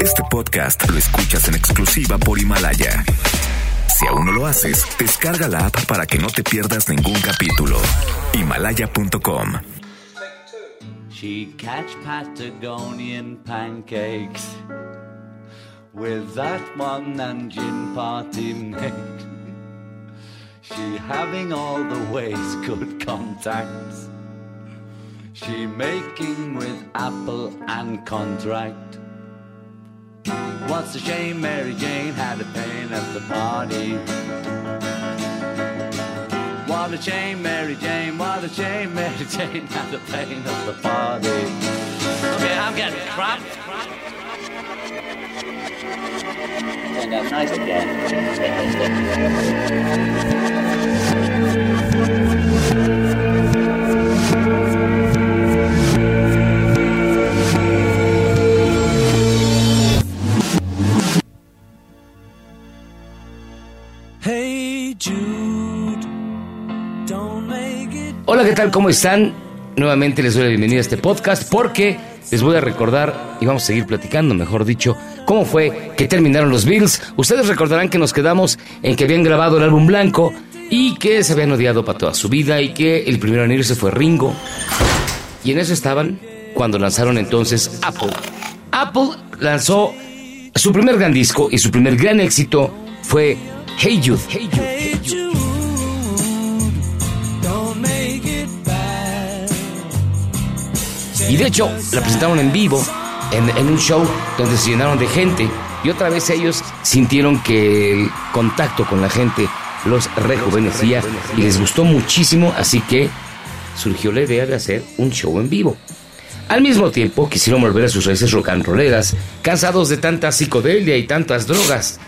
Este podcast lo escuchas en exclusiva por Himalaya. Si aún no lo haces, descarga la app para que no te pierdas ningún capítulo. Himalaya.com. She catch Patagonian pancakes with that one and gin party mix. She having all the ways good contacts. She making with apple and contract. What's a shame Mary Jane had a pain at the party. What a shame Mary Jane, what a shame Mary Jane had a pain at the party. Okay, I'm getting crap. Turned out nice again. Hola, ¿qué tal? ¿Cómo están? Nuevamente les doy la bienvenida a este podcast porque les voy a recordar y vamos a seguir platicando, mejor dicho, cómo fue que terminaron los Beatles. Ustedes recordarán que nos quedamos en que habían grabado el álbum blanco y que se habían odiado para toda su vida y que el primero en irse fue Ringo. Y en eso estaban cuando lanzaron entonces Apple. Apple lanzó su primer gran disco y su primer gran éxito fue Hey Jude. Hey. Hey Jude. Y de hecho, la presentaron en vivo, en, un show donde se llenaron de gente. Y otra vez ellos sintieron que el contacto con la gente los rejuvenecía y les gustó muchísimo, así que surgió la idea de hacer un show en vivo. Al mismo tiempo, quisieron volver a sus raíces rock and rolleras, cansados de tanta psicodelia y tantas drogas.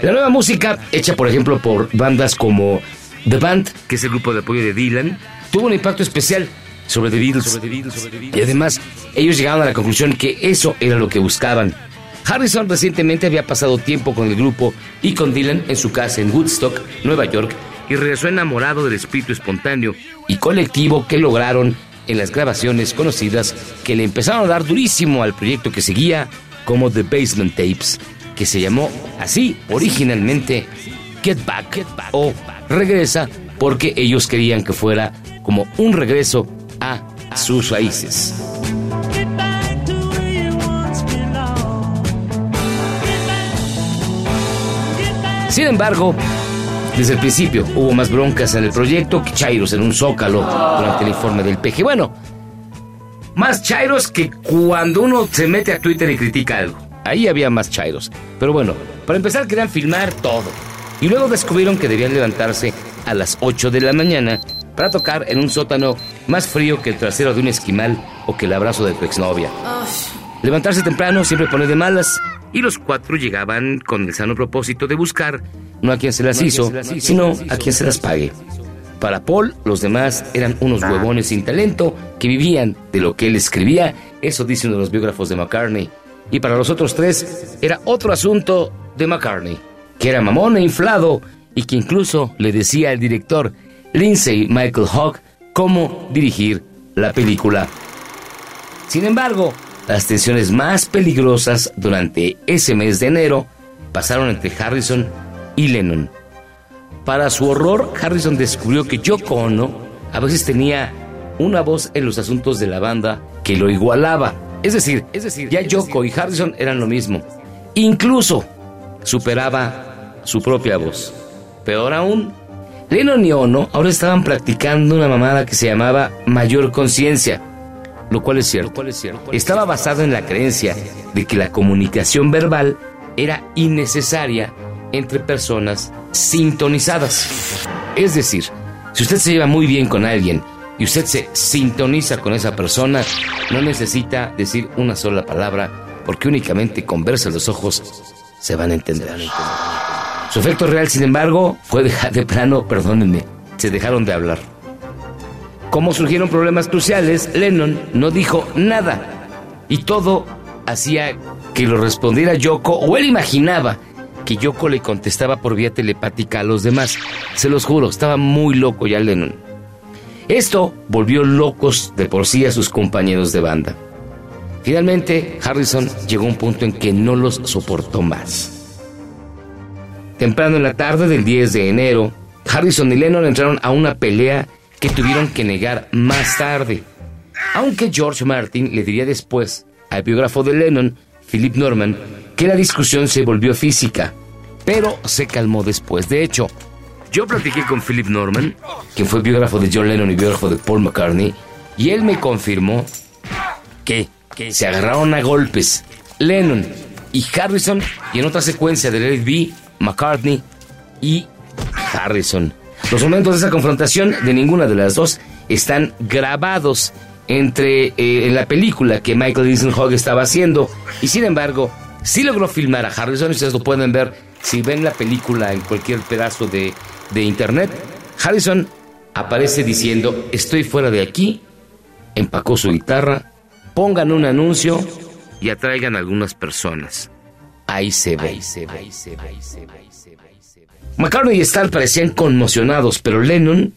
La nueva música, hecha por ejemplo por bandas como The Band, que es el grupo de apoyo de Dylan, tuvo un impacto especial sobre The Beatles. Y además, ellos llegaron a la conclusión que eso era lo que buscaban. Harrison recientemente había pasado tiempo con el grupo y con Dylan en su casa en Woodstock, Nueva York, y regresó enamorado del espíritu espontáneo y colectivo que lograron en las grabaciones conocidas que le empezaron a dar durísimo al proyecto que seguía como The Basement Tapes, que se llamó así originalmente Get Back, Get Back o Regresa, porque ellos querían que fuera como un regreso a sus raíces. Sin embargo, desde el principio hubo más broncas en el proyecto que Chairos en un zócalo durante el informe del PG. Bueno, más Chairos que cuando uno se mete a Twitter y critica algo. Ahí había más Chairos. Pero bueno, para empezar querían filmar todo. Y luego descubrieron que debían levantarse a las 8 de la mañana para tocar en un sótano más frío que el trasero de un esquimal o que el abrazo de tu exnovia. Levantarse temprano siempre pone de malas y los cuatro llegaban con el sano propósito de buscar no a quien se las hizo, sino a quien se las pague. Para Paul, los demás eran unos huevones sin talento que vivían de lo que él escribía, eso dice uno de los biógrafos de McCartney. Y para los otros tres era otro asunto de McCartney, que era mamón e inflado y que incluso le decía al director Lindsay Michael Hogg cómo dirigir la película. Sin embargo, las tensiones más peligrosas durante ese mes de enero pasaron entre Harrison y Lennon. Para su horror, Harrison descubrió que Yoko Ono a veces tenía una voz en los asuntos de la banda que lo igualaba. Es decir, es decir ya Yoko y Harrison eran lo mismo. Incluso superaba su propia voz. Peor aún, Lennon y Ono ahora estaban practicando una mamada que se llamaba mayor conciencia, lo cual es cierto. Estaba basado en la creencia de que la comunicación verbal era innecesaria entre personas sintonizadas. Es decir, si usted se lleva muy bien con alguien y usted se sintoniza con esa persona, no necesita decir una sola palabra porque únicamente con verse los ojos se van a entender. Su efecto real, sin embargo, fue de plano, perdónenme, se dejaron de hablar. Como surgieron problemas cruciales, Lennon no dijo nada y todo hacía que lo respondiera Yoko o él imaginaba que Yoko le contestaba por vía telepática a los demás. Se los juro, estaba muy loco ya Lennon. Esto volvió locos de por sí a sus compañeros de banda. Finalmente, Harrison llegó a un punto en que no los soportó más. Temprano en la tarde del 10 de enero, Harrison y Lennon entraron a una pelea que tuvieron que negar más tarde. Aunque George Martin le diría después al biógrafo de Lennon, Philip Norman, que la discusión se volvió física, pero se calmó después. De hecho, yo platiqué con Philip Norman, quien fue biógrafo de John Lennon y biógrafo de Paul McCartney, y él me confirmó que, se agarraron a golpes Lennon y Harrison, y en otra secuencia de Let It McCartney y Harrison. Los momentos de esa confrontación de ninguna de las dos están grabados entre eh, en la película que Michael Hogg estaba haciendo. Y sin embargo sí logró filmar a Harrison y ustedes lo pueden ver si ven la película en cualquier pedazo de, de internet. Harrison aparece diciendo estoy fuera de aquí empacó su guitarra pongan un anuncio y atraigan a algunas personas ahí se ve, ahí se ve, ahí se ve, ahí se ve. McCartney y Starr parecían conmocionados, pero Lennon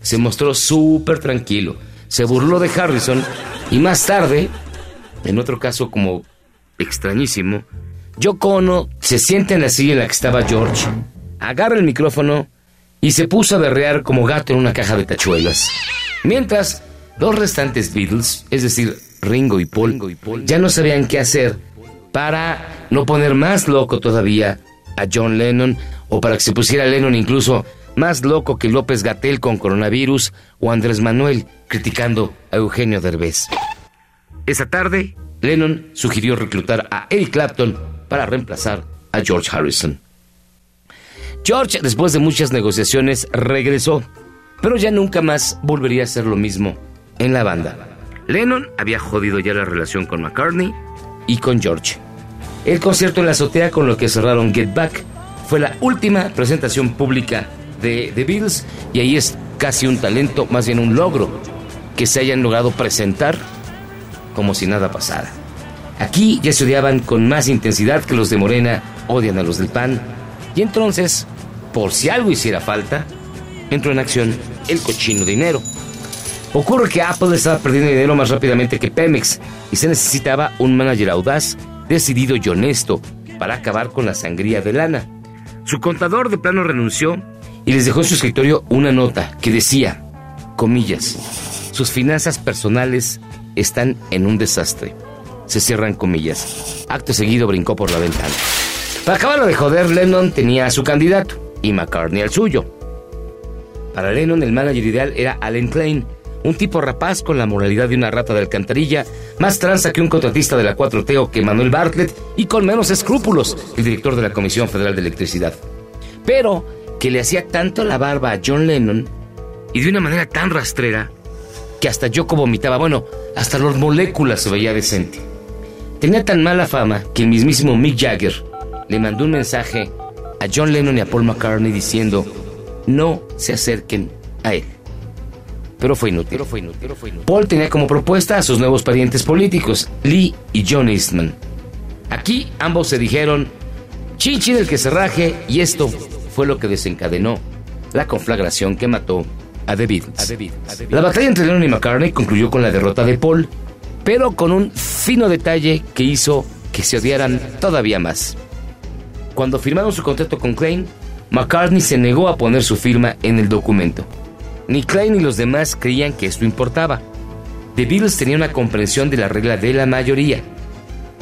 se mostró súper tranquilo. Se burló de Harrison y más tarde, en otro caso como extrañísimo, Yoko Ono se siente en la silla en la que estaba George, agarra el micrófono y se puso a berrear como gato en una caja de tachuelas. Mientras, los restantes Beatles, es decir, Ringo y Paul, ya no sabían qué hacer para no poner más loco todavía a John Lennon o para que se pusiera Lennon incluso más loco que López Gatel con coronavirus o Andrés Manuel criticando a Eugenio Derbez. Esa tarde, Lennon sugirió reclutar a Eric Clapton para reemplazar a George Harrison. George, después de muchas negociaciones, regresó, pero ya nunca más volvería a ser lo mismo en la banda. Lennon había jodido ya la relación con McCartney y con George. El concierto en la azotea con lo que cerraron Get Back fue la última presentación pública de The Beatles y ahí es casi un talento, más bien un logro, que se hayan logrado presentar como si nada pasara. Aquí ya se odiaban con más intensidad que los de Morena odian a los del PAN y entonces, por si algo hiciera falta, entró en acción el cochino dinero. Ocurre que Apple estaba perdiendo dinero más rápidamente que Pemex y se necesitaba un manager audaz, decidido y honesto para acabar con la sangría de lana. Su contador de plano renunció y les dejó en su escritorio una nota que decía, comillas, sus finanzas personales están en un desastre. Se cierran comillas. Acto seguido brincó por la ventana. Para acabarlo de joder, Lennon tenía a su candidato y McCartney al suyo. Para Lennon el manager ideal era Alan Klein, un tipo rapaz con la moralidad de una rata de alcantarilla, más tranza que un contratista de la 4T o que Manuel Bartlett y con menos escrúpulos que el director de la Comisión Federal de Electricidad. Pero que le hacía tanto la barba a John Lennon y de una manera tan rastrera que hasta Yoko vomitaba, bueno, hasta las moléculas se veía decente. Tenía tan mala fama que el mismísimo Mick Jagger le mandó un mensaje a John Lennon y a Paul McCartney diciendo no se acerquen a él pero fue inútil. Paul tenía como propuesta a sus nuevos parientes políticos, Lee y John Eastman. Aquí ambos se dijeron, chichi del que se raje, y esto fue lo que desencadenó la conflagración que mató a The Beatles. La batalla entre Lennon y McCartney concluyó con la derrota de Paul, pero con un fino detalle que hizo que se odiaran todavía más. Cuando firmaron su contrato con Klein, McCartney se negó a poner su firma en el documento. Ni Klein ni los demás creían que esto importaba. The Beatles tenía una comprensión de la regla de la mayoría.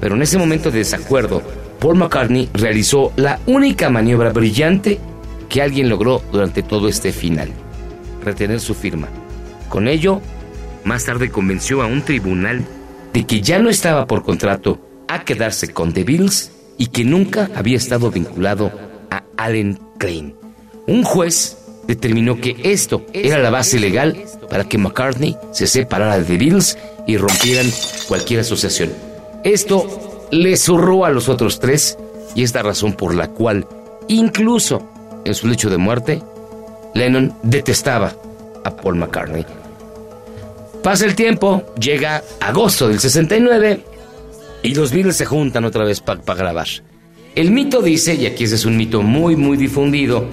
Pero en ese momento de desacuerdo, Paul McCartney realizó la única maniobra brillante que alguien logró durante todo este final, retener su firma. Con ello, más tarde convenció a un tribunal de que ya no estaba por contrato a quedarse con The Beatles y que nunca había estado vinculado a Allen Klein. Un juez determinó que esto era la base legal para que McCartney se separara de The Beatles y rompieran cualquier asociación. Esto le zurró a los otros tres y es la razón por la cual, incluso en su lecho de muerte, Lennon detestaba a Paul McCartney. Pasa el tiempo, llega agosto del 69 y los Beatles se juntan otra vez para grabar. El mito dice, y aquí ese es un mito muy muy difundido,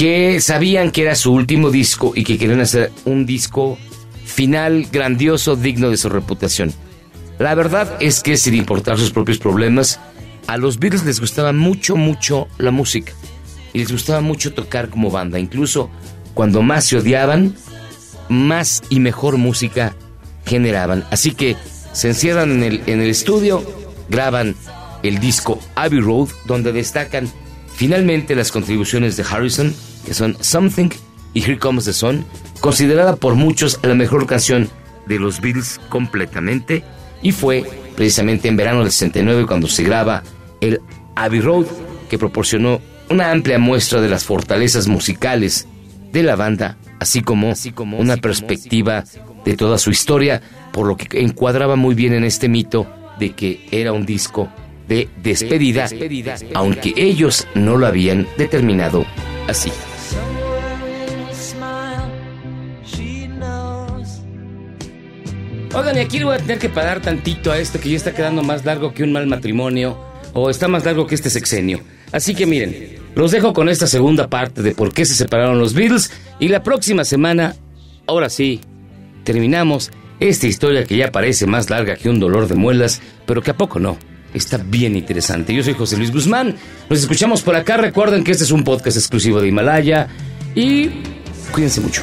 que sabían que era su último disco y que querían hacer un disco final grandioso, digno de su reputación. La verdad es que sin importar sus propios problemas, a los Beatles les gustaba mucho, mucho la música. Y les gustaba mucho tocar como banda. Incluso cuando más se odiaban, más y mejor música generaban. Así que se encierran en el, en el estudio, graban el disco Abbey Road, donde destacan finalmente las contribuciones de Harrison, que son Something y Here Comes the Sun, considerada por muchos la mejor canción de los Beatles completamente y fue precisamente en verano del 69 cuando se graba el Abbey Road, que proporcionó una amplia muestra de las fortalezas musicales de la banda, así como, una perspectiva de toda su historia, por lo que encuadraba muy bien en este mito de que era un disco de despedida, aunque ellos no lo habían determinado así. Oigan, y aquí le voy a tener que parar tantito a esto que ya está quedando más largo que un mal matrimonio, o está más largo que este sexenio. Así que miren, los dejo con esta segunda parte de por qué se separaron los Beatles, y la próxima semana, ahora sí, terminamos esta historia que ya parece más larga que un dolor de muelas, pero que a poco no. Está bien interesante. Yo soy José Luis Guzmán. Nos escuchamos por acá. Recuerden que este es un podcast exclusivo de Himalaya. Y cuídense mucho.